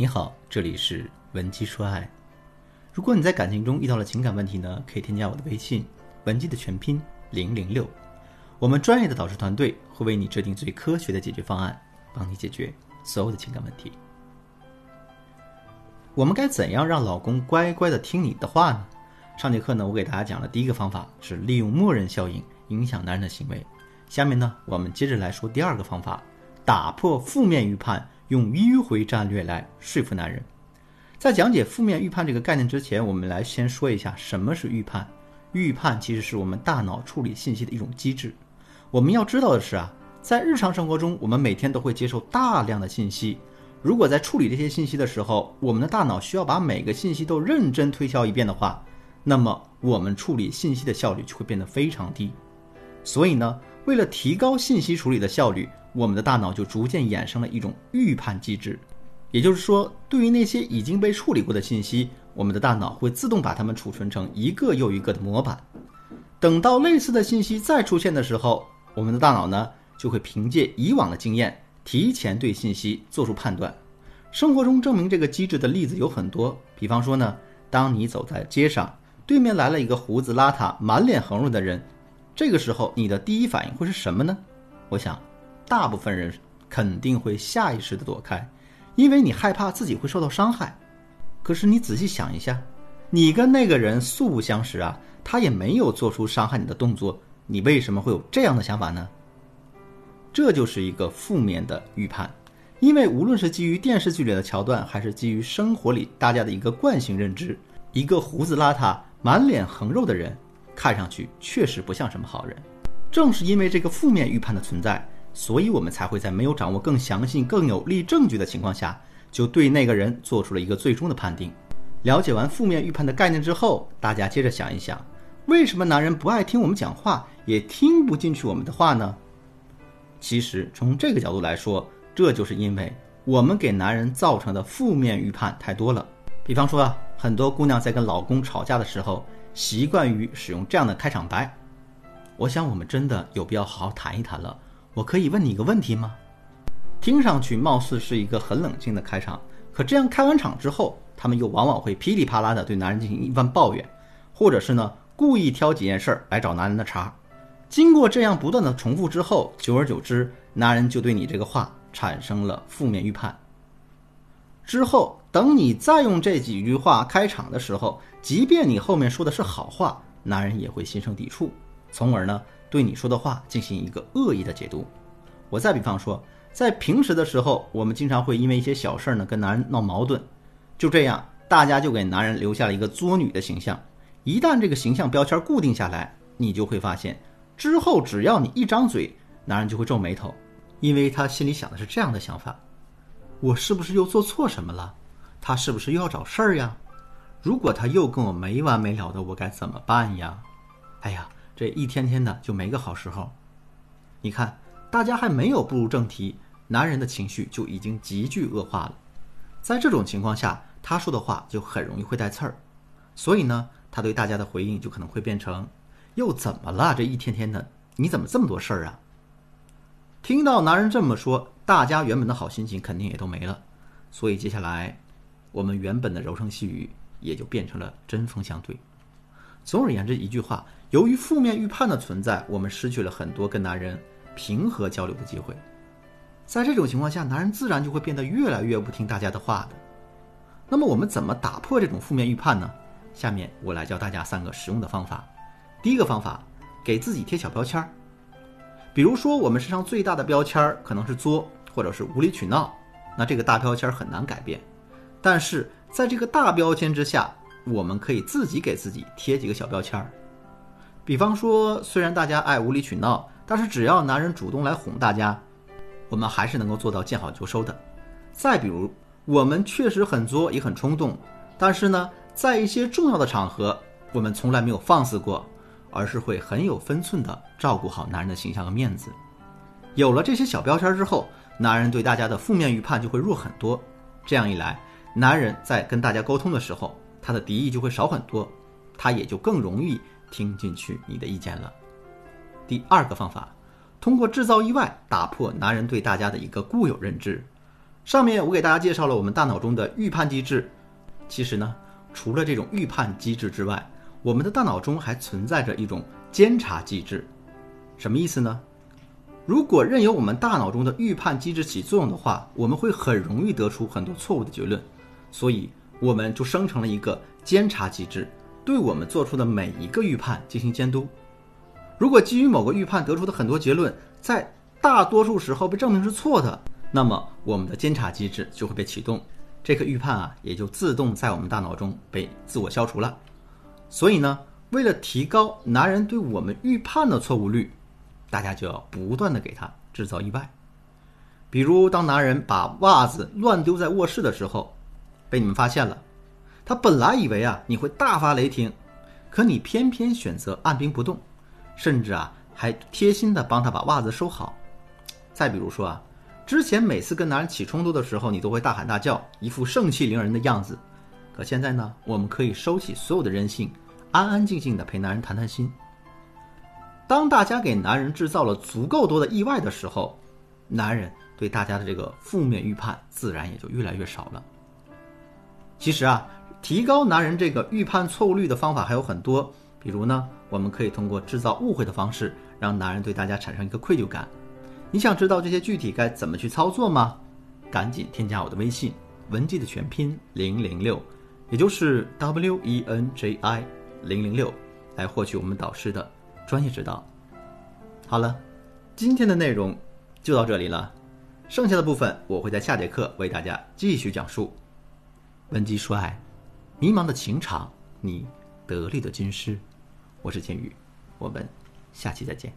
你好，这里是文姬说爱。如果你在感情中遇到了情感问题呢，可以添加我的微信文姬的全拼零零六，我们专业的导师团队会为你制定最科学的解决方案，帮你解决所有的情感问题。我们该怎样让老公乖乖的听你的话呢？上节课呢，我给大家讲了第一个方法是利用默认效应影响男人的行为。下面呢，我们接着来说第二个方法，打破负面预判，用迂回战略来说服男人。在讲解负面预判这个概念之前，我们来先说一下什么是预判。预判其实是我们大脑处理信息的一种机制。我们要知道的是啊，在日常生活中，我们每天都会接受大量的信息。如果在处理这些信息的时候，我们的大脑需要把每个信息都认真推敲一遍的话，那么我们处理信息的效率就会变得非常低。所以呢，为了提高信息处理的效率，我们的大脑就逐渐衍生了一种预判机制。也就是说，对于那些已经被处理过的信息，我们的大脑会自动把它们储存成一个又一个的模板。等到类似的信息再出现的时候，我们的大脑呢就会凭借以往的经验，提前对信息做出判断。生活中证明这个机制的例子有很多，比方说呢，当你走在街上，对面来了一个胡子邋遢、满脸横肉的人。这个时候，你的第一反应会是什么呢？我想，大部分人肯定会下意识的躲开，因为你害怕自己会受到伤害。可是你仔细想一下，你跟那个人素不相识啊，他也没有做出伤害你的动作，你为什么会有这样的想法呢？这就是一个负面的预判，因为无论是基于电视剧里的桥段，还是基于生活里大家的一个惯性认知，一个胡子邋遢、满脸横肉的人。看上去确实不像什么好人，正是因为这个负面预判的存在，所以我们才会在没有掌握更详细、更有力证据的情况下，就对那个人做出了一个最终的判定。了解完负面预判的概念之后，大家接着想一想，为什么男人不爱听我们讲话，也听不进去我们的话呢？其实从这个角度来说，这就是因为我们给男人造成的负面预判太多了。比方说啊，很多姑娘在跟老公吵架的时候。习惯于使用这样的开场白，我想我们真的有必要好好谈一谈了。我可以问你一个问题吗？听上去貌似是一个很冷静的开场，可这样开完场之后，他们又往往会噼里啪啦的对男人进行一番抱怨，或者是呢故意挑几件事儿来找男人的茬。经过这样不断的重复之后，久而久之，男人就对你这个话产生了负面预判。之后，等你再用这几句话开场的时候，即便你后面说的是好话，男人也会心生抵触，从而呢对你说的话进行一个恶意的解读。我再比方说，在平时的时候，我们经常会因为一些小事儿呢跟男人闹矛盾，就这样，大家就给男人留下了一个作女的形象。一旦这个形象标签固定下来，你就会发现，之后只要你一张嘴，男人就会皱眉头，因为他心里想的是这样的想法。我是不是又做错什么了？他是不是又要找事儿呀？如果他又跟我没完没了的，我该怎么办呀？哎呀，这一天天的就没个好时候。你看，大家还没有步入正题，男人的情绪就已经急剧恶化了。在这种情况下，他说的话就很容易会带刺儿。所以呢，他对大家的回应就可能会变成：又怎么了？这一天天的，你怎么这么多事儿啊？听到男人这么说。大家原本的好心情肯定也都没了，所以接下来，我们原本的柔声细语也就变成了针锋相对。总而言之，一句话，由于负面预判的存在，我们失去了很多跟男人平和交流的机会。在这种情况下，男人自然就会变得越来越不听大家的话的。那么，我们怎么打破这种负面预判呢？下面我来教大家三个实用的方法。第一个方法，给自己贴小标签儿，比如说我们身上最大的标签儿可能是作。或者是无理取闹，那这个大标签很难改变。但是在这个大标签之下，我们可以自己给自己贴几个小标签儿。比方说，虽然大家爱无理取闹，但是只要男人主动来哄大家，我们还是能够做到见好就收的。再比如，我们确实很作也很冲动，但是呢，在一些重要的场合，我们从来没有放肆过，而是会很有分寸的照顾好男人的形象和面子。有了这些小标签之后。男人对大家的负面预判就会弱很多，这样一来，男人在跟大家沟通的时候，他的敌意就会少很多，他也就更容易听进去你的意见了。第二个方法，通过制造意外打破男人对大家的一个固有认知。上面我给大家介绍了我们大脑中的预判机制，其实呢，除了这种预判机制之外，我们的大脑中还存在着一种监察机制。什么意思呢？如果任由我们大脑中的预判机制起作用的话，我们会很容易得出很多错误的结论，所以我们就生成了一个监察机制，对我们做出的每一个预判进行监督。如果基于某个预判得出的很多结论，在大多数时候被证明是错的，那么我们的监察机制就会被启动，这个预判啊也就自动在我们大脑中被自我消除了。所以呢，为了提高男人对我们预判的错误率，大家就要不断的给他制造意外。比如，当男人把袜子乱丢在卧室的时候，被你们发现了，他本来以为啊你会大发雷霆，可你偏偏选择按兵不动。甚至啊，还贴心的帮他把袜子收好。再比如说啊，之前每次跟男人起冲突的时候，你都会大喊大叫，一副盛气凌人的样子。可现在呢，我们可以收起所有的任性，安安静静的陪男人谈谈心。当大家给男人制造了足够多的意外的时候，男人对大家的这个负面预判自然也就越来越少了。其实啊，提高男人这个预判错误率的方法还有很多。比如呢，我们可以通过制造误会的方式，让男人对大家产生一个愧疚感。你想知道这些具体该怎么去操作吗？赶紧添加我的微信文姬的全拼零零六，也就是 W E N J I 零零六，来获取我们导师的专业指导。好了，今天的内容就到这里了，剩下的部分我会在下节课为大家继续讲述。文姬说爱，迷茫的情场，你得力的军师。我是千羽，我们下期再见。